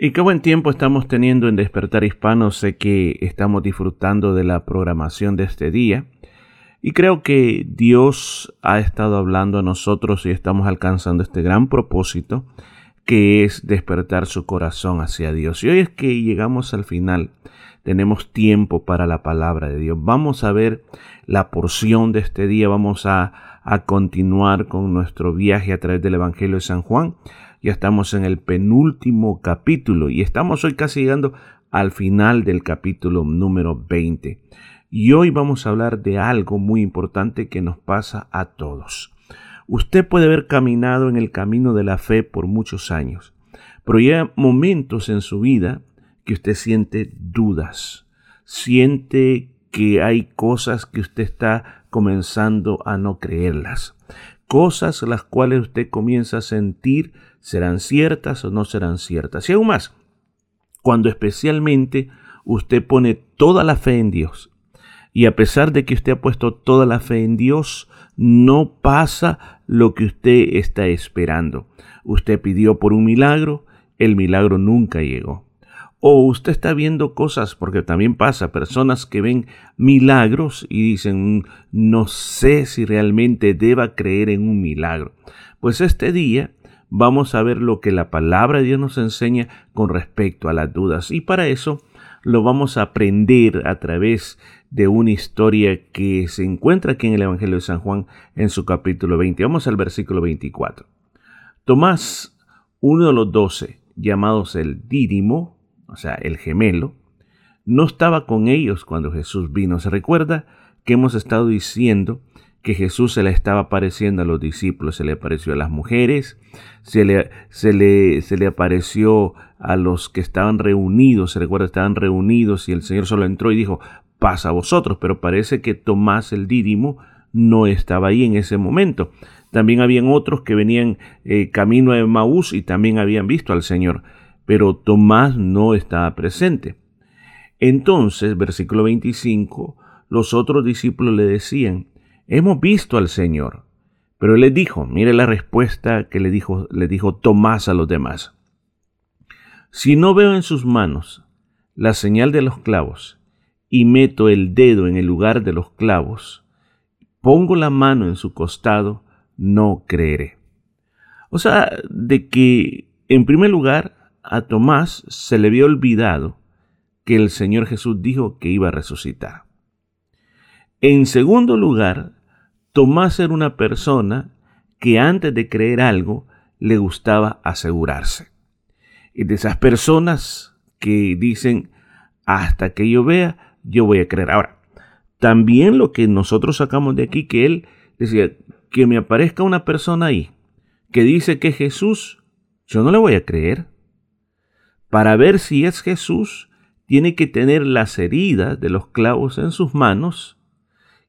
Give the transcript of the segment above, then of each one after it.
Y qué buen tiempo estamos teniendo en Despertar Hispano. Sé que estamos disfrutando de la programación de este día. Y creo que Dios ha estado hablando a nosotros y estamos alcanzando este gran propósito que es despertar su corazón hacia Dios. Y hoy es que llegamos al final. Tenemos tiempo para la palabra de Dios. Vamos a ver la porción de este día. Vamos a, a continuar con nuestro viaje a través del Evangelio de San Juan. Ya estamos en el penúltimo capítulo y estamos hoy casi llegando al final del capítulo número 20. Y hoy vamos a hablar de algo muy importante que nos pasa a todos. Usted puede haber caminado en el camino de la fe por muchos años, pero hay momentos en su vida que usted siente dudas, siente que hay cosas que usted está comenzando a no creerlas, cosas las cuales usted comienza a sentir serán ciertas o no serán ciertas. Y aún más, cuando especialmente usted pone toda la fe en Dios, y a pesar de que usted ha puesto toda la fe en Dios, no pasa lo que usted está esperando. Usted pidió por un milagro, el milagro nunca llegó. O usted está viendo cosas, porque también pasa, personas que ven milagros y dicen, no sé si realmente deba creer en un milagro. Pues este día vamos a ver lo que la palabra de Dios nos enseña con respecto a las dudas. Y para eso lo vamos a aprender a través de una historia que se encuentra aquí en el Evangelio de San Juan en su capítulo 20. Vamos al versículo 24. Tomás, uno de los doce, llamados el Dídimo, o sea, el gemelo, no estaba con ellos cuando Jesús vino. Se recuerda que hemos estado diciendo que Jesús se le estaba apareciendo a los discípulos, se le apareció a las mujeres, se le, se le, se le apareció a los que estaban reunidos, se recuerda, estaban reunidos y el Señor solo entró y dijo, pasa a vosotros, pero parece que Tomás el Dídimo no estaba ahí en ese momento. También habían otros que venían eh, camino a Maús y también habían visto al Señor, pero Tomás no estaba presente. Entonces, versículo 25, los otros discípulos le decían, hemos visto al Señor. Pero él dijo, mire la respuesta que le dijo, le dijo Tomás a los demás. Si no veo en sus manos la señal de los clavos y meto el dedo en el lugar de los clavos, pongo la mano en su costado, no creeré. O sea, de que en primer lugar a Tomás se le había olvidado que el Señor Jesús dijo que iba a resucitar. En segundo lugar, Tomás era una persona que antes de creer algo le gustaba asegurarse. Y de esas personas que dicen, hasta que yo vea, yo voy a creer. Ahora, también lo que nosotros sacamos de aquí, que él decía, que me aparezca una persona ahí que dice que Jesús, yo no le voy a creer. Para ver si es Jesús, tiene que tener las heridas de los clavos en sus manos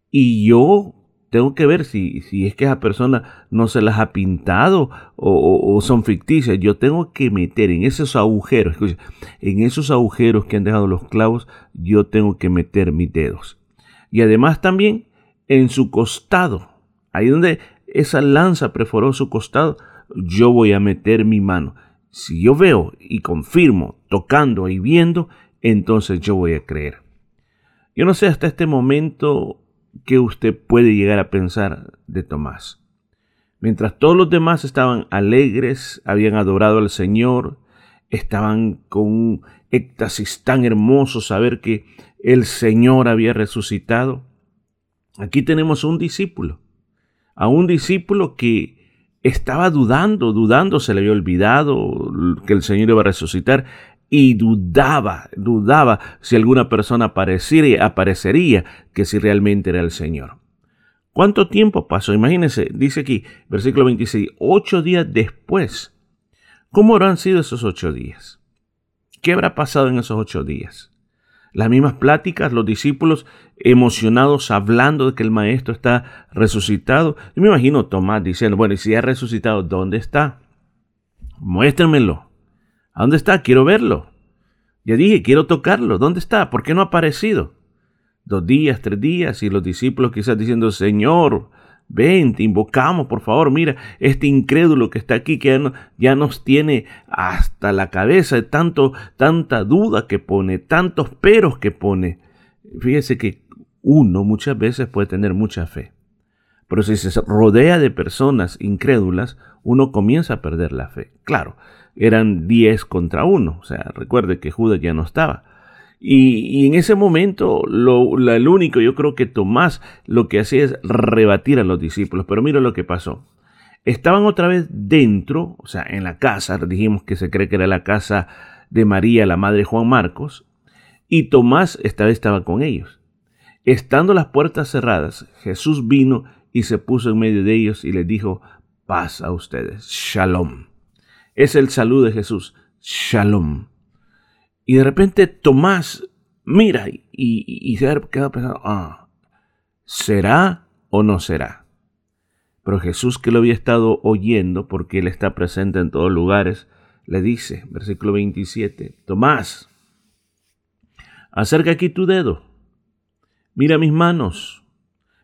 y yo tengo que ver si, si es que esa persona no se las ha pintado o, son ficticias. Yo tengo que meter en esos agujeros, en esos agujeros que han dejado los clavos, yo tengo que meter mis dedos. Y además también en su costado, ahí donde esa lanza perforó su costado, yo voy a meter mi mano. Si yo veo y confirmo, tocando y viendo, entonces yo voy a creer. Yo no sé hasta este momento que usted puede llegar a pensar de Tomás. Mientras todos los demás estaban alegres, habían adorado al Señor, estaban con un éxtasis tan hermoso saber que el Señor había resucitado. Aquí tenemos un discípulo, a un discípulo que estaba dudando, dudando, se le había olvidado que el Señor iba a resucitar y dudaba, dudaba si alguna persona aparecería, aparecería que si realmente era el Señor. ¿Cuánto tiempo pasó? Imagínense, dice aquí, versículo 26, ocho días después. ¿Cómo habrán sido esos ocho días? ¿Qué habrá pasado en esos ocho días? Las mismas pláticas, los discípulos emocionados hablando de que el maestro está resucitado. Y me imagino Tomás diciendo, bueno, y si ha resucitado, ¿dónde está? Muéstrenmelo. ¿A dónde está? Quiero verlo. Ya dije, quiero tocarlo. ¿Dónde está? ¿Por qué no ha aparecido? Dos días, tres días, y los discípulos quizás diciendo, Señor, ven, te invocamos, por favor, mira, este incrédulo que está aquí, que ya, nos tiene hasta la cabeza de tanto, tanta duda que pone, tantos peros que pone. Fíjese que uno muchas veces puede tener mucha fe, pero si se rodea de personas incrédulas, uno comienza a perder la fe. Claro, eran 10 contra uno, o sea, recuerde que Judas ya no estaba. Y, en ese momento, lo, el único, yo creo que Tomás lo que hacía es rebatir a los discípulos. Pero mira lo que pasó. Estaban otra vez dentro, o sea, en la casa, dijimos que se cree que era la casa de María, la madre Juan Marcos, y Tomás esta vez estaba con ellos. Estando las puertas cerradas, Jesús vino y se puso en medio de ellos y les dijo, paz a ustedes, shalom. Es el saludo de Jesús, shalom. Y de repente Tomás mira y, se queda pensando, ah, ¿será o no será? Pero Jesús que lo había estado oyendo, porque Él está presente en todos lugares, le dice, versículo 27, Tomás, acerca aquí tu dedo, mira mis manos,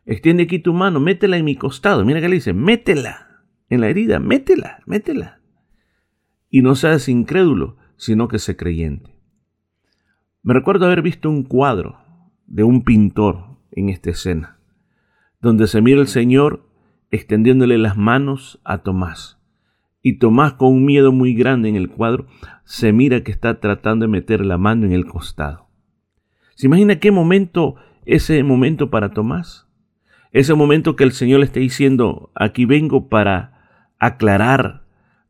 extiende aquí tu mano, métela en mi costado, mira que le dice, métela en la herida, métela, métela. Y no seas incrédulo, sino que sé creyente. Me recuerdo haber visto un cuadro de un pintor en esta escena, donde se mira el Señor extendiéndole las manos a Tomás. Y Tomás, con un miedo muy grande en el cuadro, se mira que está tratando de meter la mano en el costado. ¿Se imagina qué momento, ese momento para Tomás? Ese momento que el Señor le está diciendo, aquí vengo para aclarar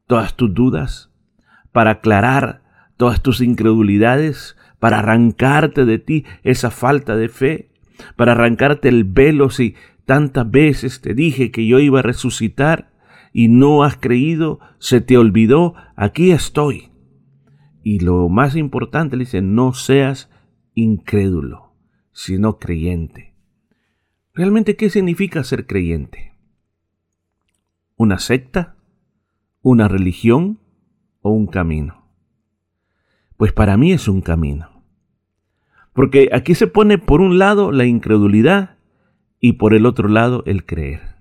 todas tus dudas, para aclarar todas tus incredulidades, para arrancarte de ti esa falta de fe, para arrancarte el velo si tantas veces te dije que yo iba a resucitar y no has creído, se te olvidó, aquí estoy. Y lo más importante, le dice, no seas incrédulo, sino creyente. ¿Realmente qué significa ser creyente? ¿Una secta? ¿Una religión? ¿O un camino? Pues para mí es un camino. Porque aquí se pone por un lado la incredulidad y por el otro lado el creer.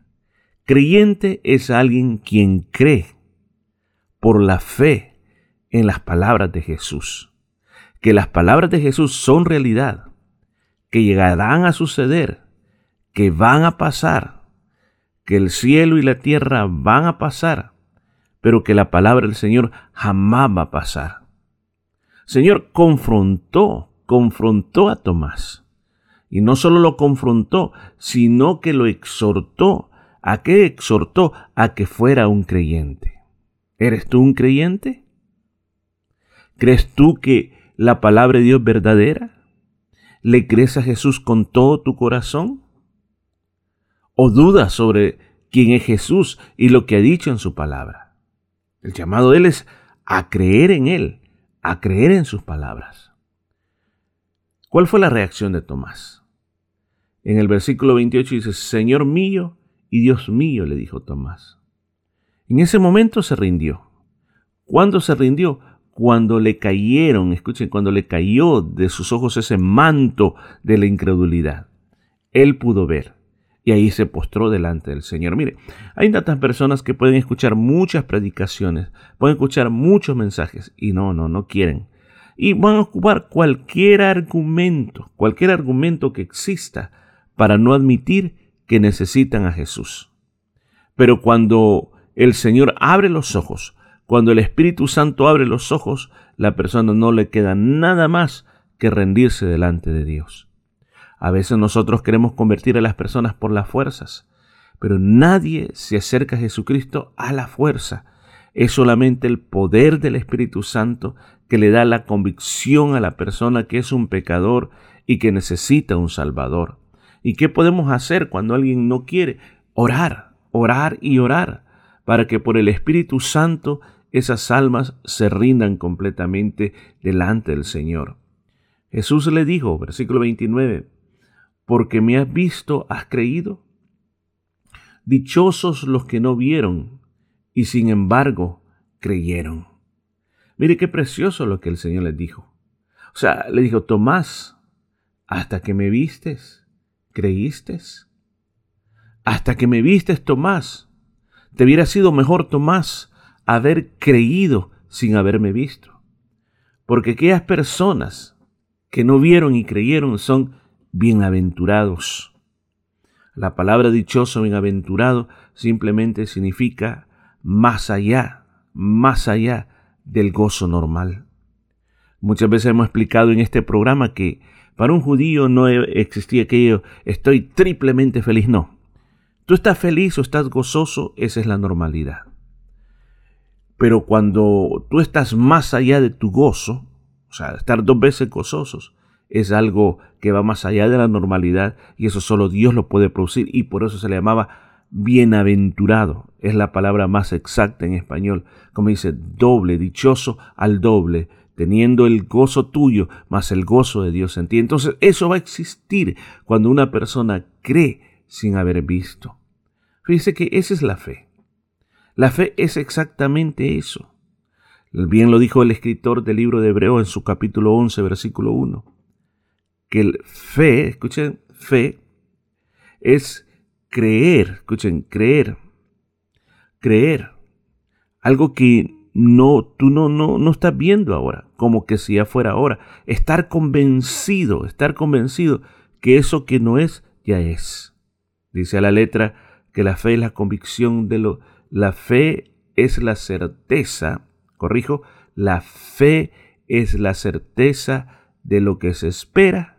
Creyente es alguien quien cree por la fe en las palabras de Jesús. Que las palabras de Jesús son realidad, que llegarán a suceder, que van a pasar, que el cielo y la tierra van a pasar, pero que la palabra del Señor jamás va a pasar. Señor confrontó, confrontó a Tomás. Y no solo lo confrontó, sino que lo exhortó. ¿A qué exhortó? A que fuera un creyente. ¿Eres tú un creyente? ¿Crees tú que la palabra de Dios es verdadera? ¿Le crees a Jesús con todo tu corazón? ¿O dudas sobre quién es Jesús y lo que ha dicho en su palabra? El llamado de Él es a creer en Él a creer en sus palabras. ¿Cuál fue la reacción de Tomás? En el versículo 28 dice, Señor mío y Dios mío, le dijo Tomás. En ese momento se rindió. ¿Cuándo se rindió? Cuando le cayeron, escuchen, cuando le cayó de sus ojos ese manto de la incredulidad. Él pudo ver y ahí se postró delante del Señor. Mire, hay tantas personas que pueden escuchar muchas predicaciones, pueden escuchar muchos mensajes y no, no, no quieren. Y van a ocupar cualquier argumento, cualquier argumento que exista para no admitir que necesitan a Jesús. Pero cuando el Señor abre los ojos, cuando el Espíritu Santo abre los ojos, la persona no le queda nada más que rendirse delante de Dios. A veces nosotros queremos convertir a las personas por las fuerzas, pero nadie se acerca a Jesucristo a la fuerza. Es solamente el poder del Espíritu Santo que le da la convicción a la persona que es un pecador y que necesita un Salvador. ¿Y qué podemos hacer cuando alguien no quiere? Orar, orar y orar, para que por el Espíritu Santo esas almas se rindan completamente delante del Señor. Jesús le dijo, versículo 29, porque me has visto, has creído. Dichosos los que no vieron y sin embargo creyeron. Mire qué precioso lo que el Señor les dijo. O sea, le dijo, Tomás, hasta que me vistes, creíste. hasta que me vistes, Tomás. Te hubiera sido mejor, Tomás, haber creído sin haberme visto. Porque aquellas personas que no vieron y creyeron son bienaventurados. La palabra dichoso, bienaventurado, simplemente significa más allá, más allá del gozo normal. Muchas veces hemos explicado en este programa que para un judío no existía aquello, estoy triplemente feliz, no. Tú estás feliz o estás gozoso, esa es la normalidad. Pero cuando tú estás más allá de tu gozo, o sea, estar dos veces gozosos, es algo que va más allá de la normalidad y eso solo Dios lo puede producir y por eso se le llamaba bienaventurado. Es la palabra más exacta en español, como dice, doble, dichoso al doble, teniendo el gozo tuyo más el gozo de Dios en ti. Entonces eso va a existir cuando una persona cree sin haber visto. Fíjese que esa es la fe. La fe es exactamente eso. Bien lo dijo el escritor del libro de Hebreo en su capítulo 11, versículo 1 que el fe, escuchen, fe es creer, escuchen, creer, creer, algo que no, tú no, no, no estás viendo ahora, como que si ya fuera ahora, estar convencido, estar convencido que eso que no es, ya es. Dice a la letra que la fe es la convicción de lo, la fe es la certeza, corrijo, la fe es la certeza de lo que se espera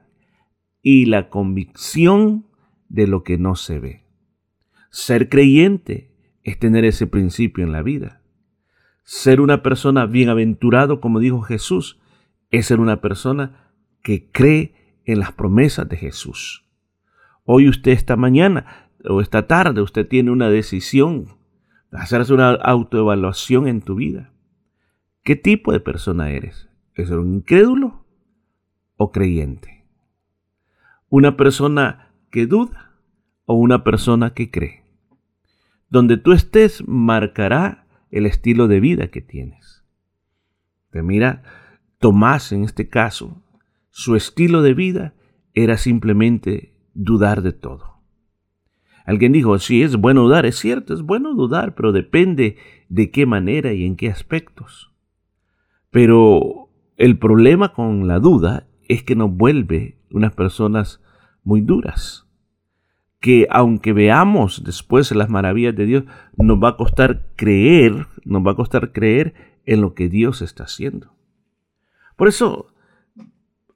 y la convicción de lo que no se ve. Ser creyente es tener ese principio en la vida. Ser una persona bienaventurado, como dijo Jesús, es ser una persona que cree en las promesas de Jesús. Hoy usted esta mañana o esta tarde usted tiene una decisión, hacerse una autoevaluación en tu vida. ¿Qué tipo de persona eres? ¿Es un incrédulo o creyente? Una persona que duda o una persona que cree. Donde tú estés marcará el estilo de vida que tienes. Te mira, Tomás en este caso, su estilo de vida era simplemente dudar de todo. Alguien dijo, sí, es bueno dudar, es cierto, es bueno dudar, pero depende de qué manera y en qué aspectos. Pero el problema con la duda es que nos vuelve unas personas muy duras, que aunque veamos después las maravillas de Dios, nos va a costar creer, nos va a costar creer en lo que Dios está haciendo. Por eso,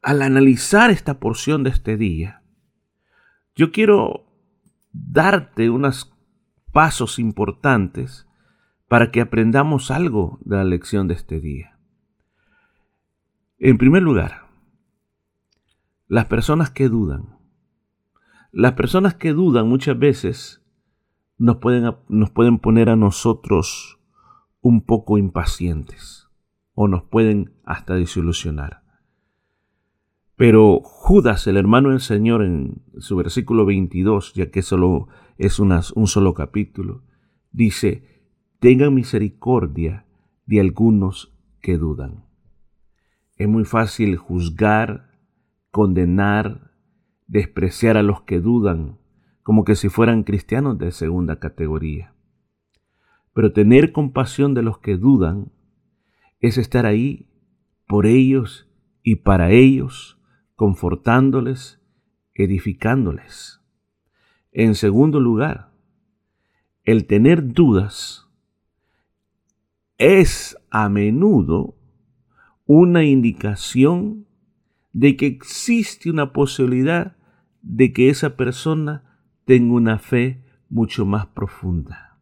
al analizar esta porción de este día, yo quiero darte unos pasos importantes para que aprendamos algo de la lección de este día. En primer lugar, las personas que dudan las personas que dudan muchas veces nos pueden, nos pueden poner a nosotros un poco impacientes o nos pueden hasta desilusionar. Pero Judas, el hermano del Señor, en su versículo 22, ya que solo es un solo capítulo, dice, tengan misericordia de algunos que dudan. Es muy fácil juzgar, condenar, despreciar a los que dudan como que si fueran cristianos de segunda categoría. Pero tener compasión de los que dudan es estar ahí por ellos y para ellos, confortándoles, edificándoles. En segundo lugar, el tener dudas es a menudo una indicación de que existe una posibilidad de que esa persona tenga una fe mucho más profunda.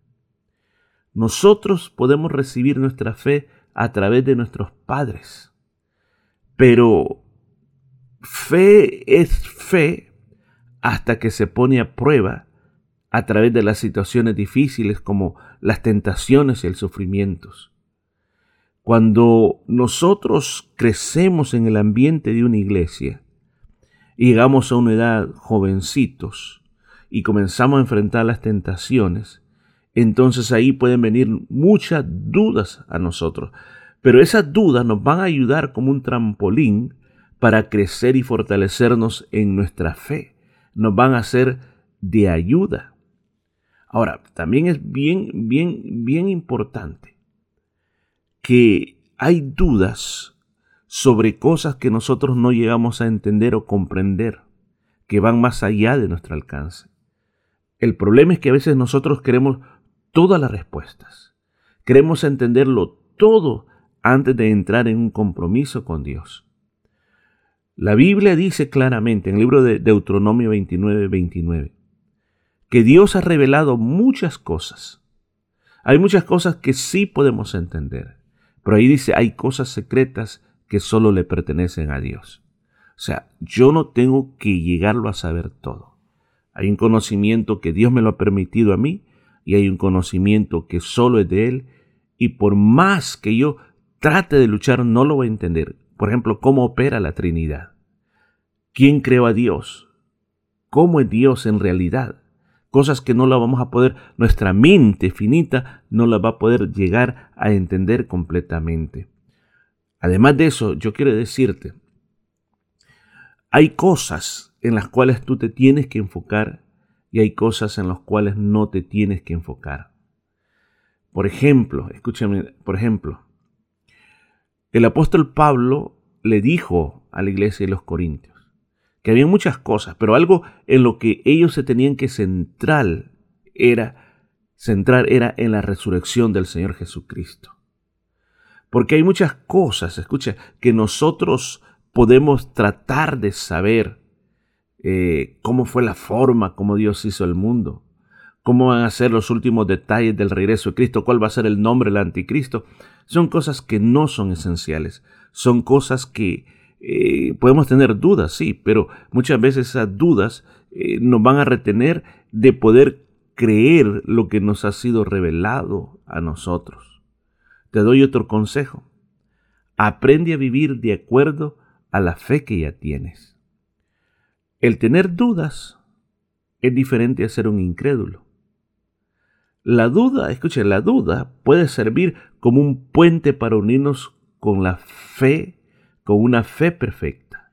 Nosotros podemos recibir nuestra fe a través de nuestros padres, pero fe es fe hasta que se pone a prueba a través de las situaciones difíciles como las tentaciones y el sufrimiento. Cuando nosotros crecemos en el ambiente de una iglesia, llegamos a una edad jovencitos y comenzamos a enfrentar las tentaciones, entonces ahí pueden venir muchas dudas a nosotros. Pero esas dudas nos van a ayudar como un trampolín para crecer y fortalecernos en nuestra fe. Nos van a ser de ayuda. Ahora, también es bien, bien, bien importante que hay dudas sobre cosas que nosotros no llegamos a entender o comprender, que van más allá de nuestro alcance. El problema es que a veces nosotros queremos todas las respuestas. Queremos entenderlo todo antes de entrar en un compromiso con Dios. La Biblia dice claramente en el libro de Deuteronomio 29, 29, que Dios ha revelado muchas cosas. Hay muchas cosas que sí podemos entender, pero ahí dice, hay cosas secretas que solo le pertenecen a Dios. O sea, yo no tengo que llegarlo a saber todo. Hay un conocimiento que Dios me lo ha permitido a mí y hay un conocimiento que solo es de Él y por más que yo trate de luchar no lo voy a entender. Por ejemplo, cómo opera la Trinidad. ¿Quién creó a Dios? ¿Cómo es Dios en realidad? Cosas que no la vamos a poder, nuestra mente finita no la va a poder llegar a entender completamente. Además de eso, yo quiero decirte, hay cosas en las cuales tú te tienes que enfocar y hay cosas en las cuales no te tienes que enfocar. Por ejemplo, escúchame, por ejemplo, el apóstol Pablo le dijo a la iglesia de los Corintios que había muchas cosas, pero algo en lo que ellos se tenían que centrar era centrar era en la resurrección del Señor Jesucristo. Porque hay muchas cosas, escucha, que nosotros podemos tratar de saber, eh, cómo fue la forma, cómo Dios hizo el mundo, cómo van a ser los últimos detalles del regreso de Cristo, cuál va a ser el nombre del anticristo. Son cosas que no son esenciales, son cosas que eh, podemos tener dudas, sí, pero muchas veces esas dudas eh, nos van a retener de poder creer lo que nos ha sido revelado a nosotros. Te doy otro consejo. Aprende a vivir de acuerdo a la fe que ya tienes. El tener dudas es diferente a ser un incrédulo. La duda, escuche, la duda puede servir como un puente para unirnos con la fe, con una fe perfecta.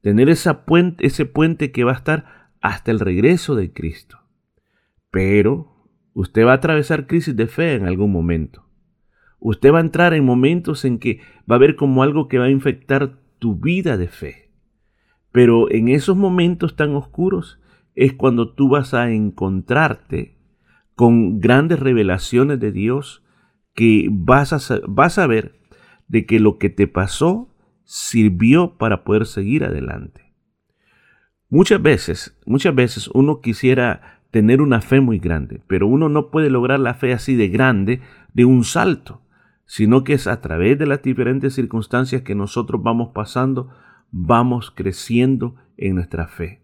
Tener esa puente, ese puente que va a estar hasta el regreso de Cristo. Pero usted va a atravesar crisis de fe en algún momento. Usted va a entrar en momentos en que va a ver como algo que va a infectar tu vida de fe. Pero en esos momentos tan oscuros es cuando tú vas a encontrarte con grandes revelaciones de Dios que vas a, vas a ver de que lo que te pasó sirvió para poder seguir adelante. Muchas veces, muchas veces uno quisiera tener una fe muy grande, pero uno no puede lograr la fe así de grande de un salto, sino que es a través de las diferentes circunstancias que nosotros vamos pasando vamos creciendo en nuestra fe.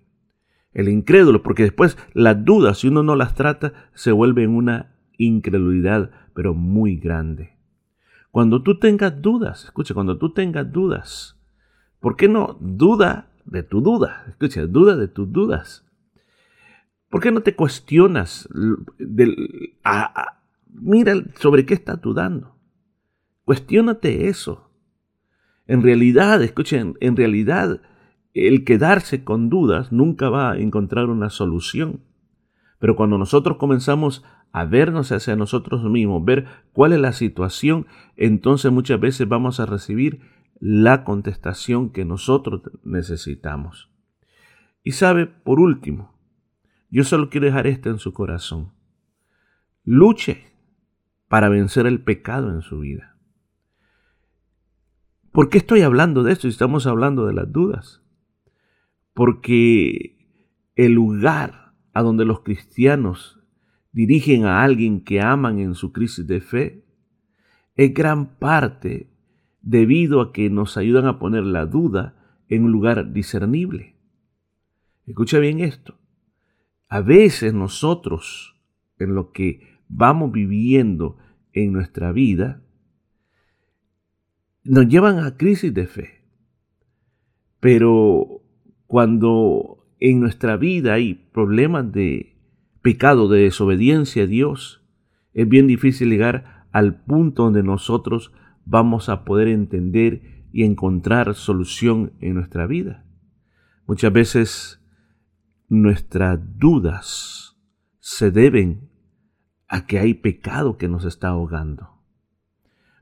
El incrédulo, porque después las dudas, si uno no las trata, se vuelve en una incredulidad, pero muy grande. Cuando tú tengas dudas, escucha, cuando tú tengas dudas, ¿por qué no duda de tu duda? Escucha, duda de tus dudas. ¿Por qué no te cuestionas del, mira sobre qué estás dudando? Cuestiónate eso. En realidad, escuchen, en realidad el quedarse con dudas nunca va a encontrar una solución. Pero cuando nosotros comenzamos a vernos hacia nosotros mismos, ver cuál es la situación, entonces muchas veces vamos a recibir la contestación que nosotros necesitamos. Y sabe, por último, yo solo quiero dejar esto en su corazón. Luche para vencer el pecado en su vida. ¿Por qué estoy hablando de esto estamos hablando de las dudas? Porque el lugar a donde los cristianos dirigen a alguien que aman en su crisis de fe es gran parte debido a que nos ayudan a poner la duda en un lugar discernible. Escucha bien esto. A veces nosotros, en lo que vamos viviendo en nuestra vida, nos llevan a crisis de fe. Pero cuando en nuestra vida hay problemas de pecado, de desobediencia a Dios, es bien difícil llegar al punto donde nosotros vamos a poder entender y encontrar solución en nuestra vida. Muchas veces nuestras dudas se deben a que hay pecado que nos está ahogando.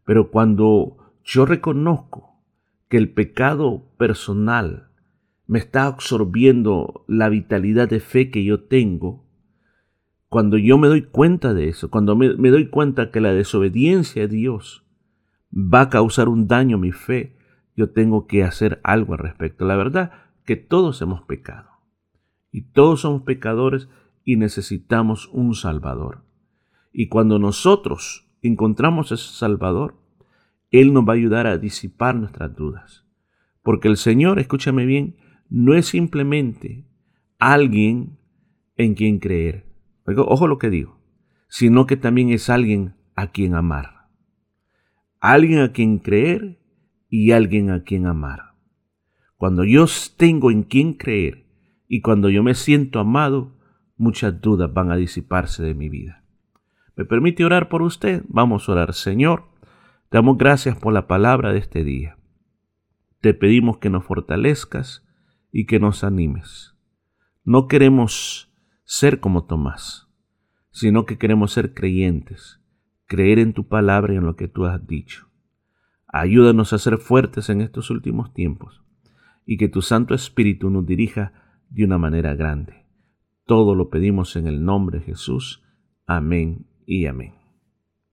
Pero cuando yo reconozco que el pecado personal me está absorbiendo la vitalidad de fe que yo tengo, cuando yo me doy cuenta de eso, cuando me, doy cuenta que la desobediencia a Dios va a causar un daño a mi fe, yo tengo que hacer algo al respecto. La verdad que todos hemos pecado y todos somos pecadores y necesitamos un Salvador. Y cuando nosotros encontramos ese Salvador, Él nos va a ayudar a disipar nuestras dudas. Porque el Señor, escúchame bien, no es simplemente alguien en quien creer. Ojo lo que digo, sino que también es alguien a quien amar. Alguien a quien creer y alguien a quien amar. Cuando yo tengo en quien creer y cuando yo me siento amado, muchas dudas van a disiparse de mi vida. ¿Me permite orar por usted? Vamos a orar. Señor, damos gracias por la palabra de este día. Te pedimos que nos fortalezcas y que nos animes. No queremos ser como Tomás, sino que queremos ser creyentes, creer en tu palabra y en lo que tú has dicho. Ayúdanos a ser fuertes en estos últimos tiempos y que tu Santo Espíritu nos dirija de una manera grande. Todo lo pedimos en el nombre de Jesús. Amén y amén.